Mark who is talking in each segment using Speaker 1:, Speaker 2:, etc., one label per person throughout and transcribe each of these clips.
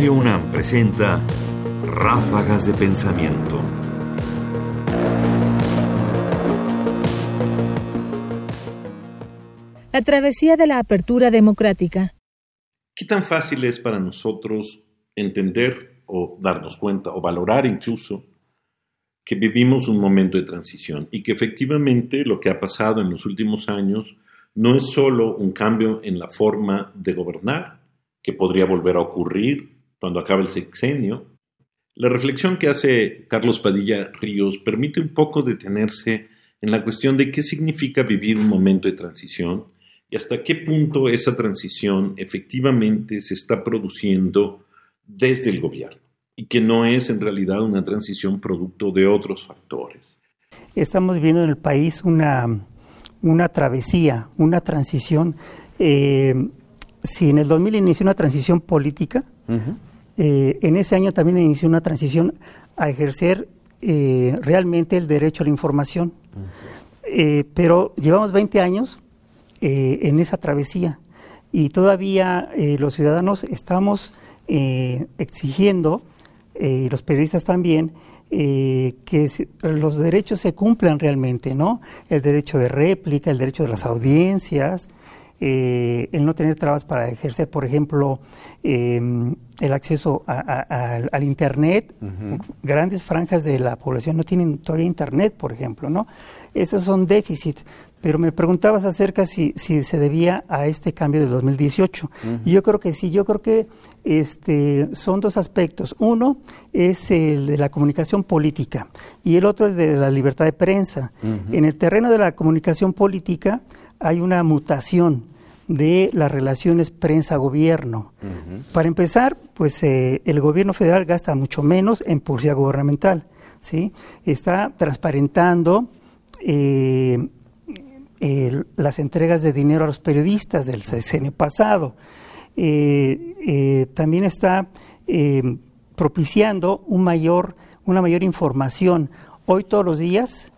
Speaker 1: Radio UNAM presenta Ráfagas de Pensamiento.
Speaker 2: La travesía de la apertura democrática.
Speaker 3: ¿Qué tan fácil es para nosotros entender o darnos cuenta o valorar incluso que vivimos un momento de transición y que efectivamente lo que ha pasado en los últimos años no es solo un cambio en la forma de gobernar, que podría volver a ocurrir cuando acabe el sexenio. La reflexión que hace Carlos Padilla Ríos permite un poco detenerse en la cuestión de qué significa vivir un momento de transición y hasta qué punto esa transición efectivamente se está produciendo desde el gobierno y que no es en realidad una transición producto de otros factores.
Speaker 4: Estamos viendo en el país una, una travesía, una transición. Eh, si en el 2000 inició una transición política, eh, en ese año también inició una transición a ejercer eh, realmente el derecho a la información. pero llevamos 20 años en esa travesía y todavía los ciudadanos estamos exigiendo, y los periodistas también, eh, que los derechos se cumplan realmente, ¿no? El derecho de réplica, el derecho de las audiencias, eh, el no tener trabas para ejercer, por ejemplo, em, el acceso al Internet. Grandes franjas de la población no tienen todavía Internet, por ejemplo, ¿no? Esos son déficits. Pero me preguntabas acerca si, si se debía a este cambio de 2018. Y yo creo que sí, yo creo que este, son dos aspectos. Uno es el de la comunicación política y el otro es de la libertad de prensa. En el terreno de la comunicación política hay una mutación de las relaciones prensa-gobierno. Para empezar, pues eh, el gobierno federal gasta mucho menos en publicidad gubernamental. ¿sí? Está transparentando eh, las entregas de dinero a los periodistas del sexenio pasado. Eh, también está propiciando un mayor, una mayor información. Hoy todos los días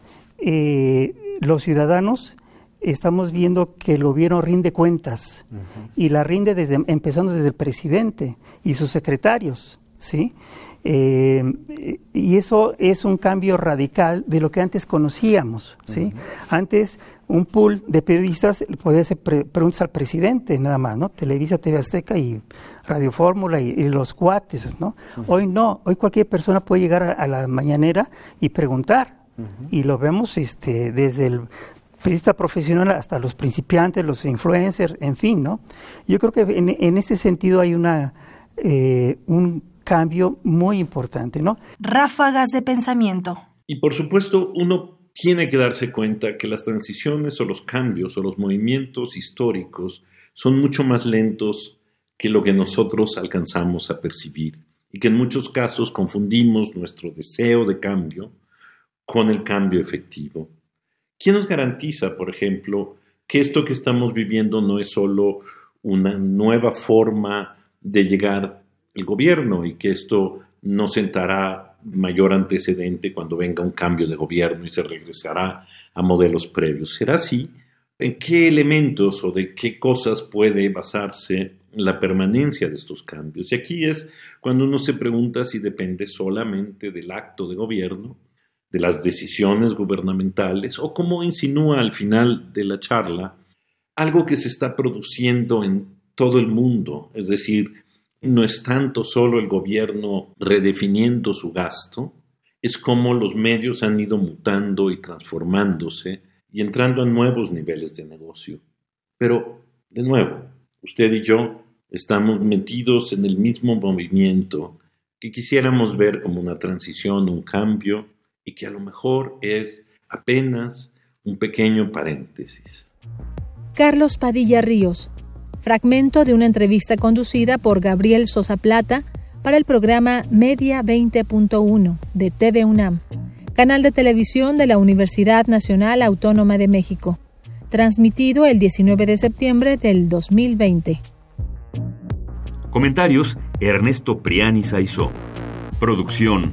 Speaker 4: los ciudadanos estamos viendo que el gobierno rinde cuentas y la rinde desde, empezando desde el presidente y sus secretarios, ¿sí? y eso es un cambio radical de lo que antes conocíamos, ¿sí? Antes un pool de periodistas podía hacer preguntas al presidente nada más, ¿no? Televisa, TV Azteca y Radio Fórmula y, los cuates, ¿no? Hoy no, hoy cualquier persona puede llegar a, la mañanera y preguntar. Y lo vemos este, desde el periodista profesional hasta los principiantes, los influencers, en fin, ¿no? Yo creo que en, ese sentido hay una eh, un cambio muy importante, ¿no?
Speaker 2: Ráfagas de pensamiento.
Speaker 3: Y por supuesto, uno tiene que darse cuenta que las transiciones o los cambios o los movimientos históricos son mucho más lentos que lo que nosotros alcanzamos a percibir y que en muchos casos confundimos nuestro deseo de cambio con el cambio efectivo. ¿Quién nos garantiza, por ejemplo, que esto que estamos viviendo no es solo una nueva forma de llegar al gobierno y que esto no sentará mayor antecedente cuando venga un cambio de gobierno y se regresará a modelos previos. ¿Será así? ¿En qué elementos o de qué cosas puede basarse la permanencia de estos cambios? Y aquí es cuando uno se pregunta si depende solamente del acto de gobierno, de las decisiones gubernamentales, o como insinúa al final de la charla, algo que se está produciendo en todo el mundo, es decir, no es tanto solo el gobierno redefiniendo su gasto, es como los medios han ido mutando y transformándose y entrando a nuevos niveles de negocio. Pero, de nuevo, usted y yo estamos metidos en el mismo movimiento que quisiéramos ver como una transición, un cambio, y que a lo mejor es apenas un pequeño paréntesis.
Speaker 2: Carlos Padilla Ríos, fragmento de una entrevista conducida por Gabriel Sosa Plata para el programa Media 20.1 de TV UNAM, canal de televisión de la Universidad Nacional Autónoma de México, transmitido el 19 de septiembre del 2020.
Speaker 1: Comentarios: Ernesto Priani Saizó. Producción: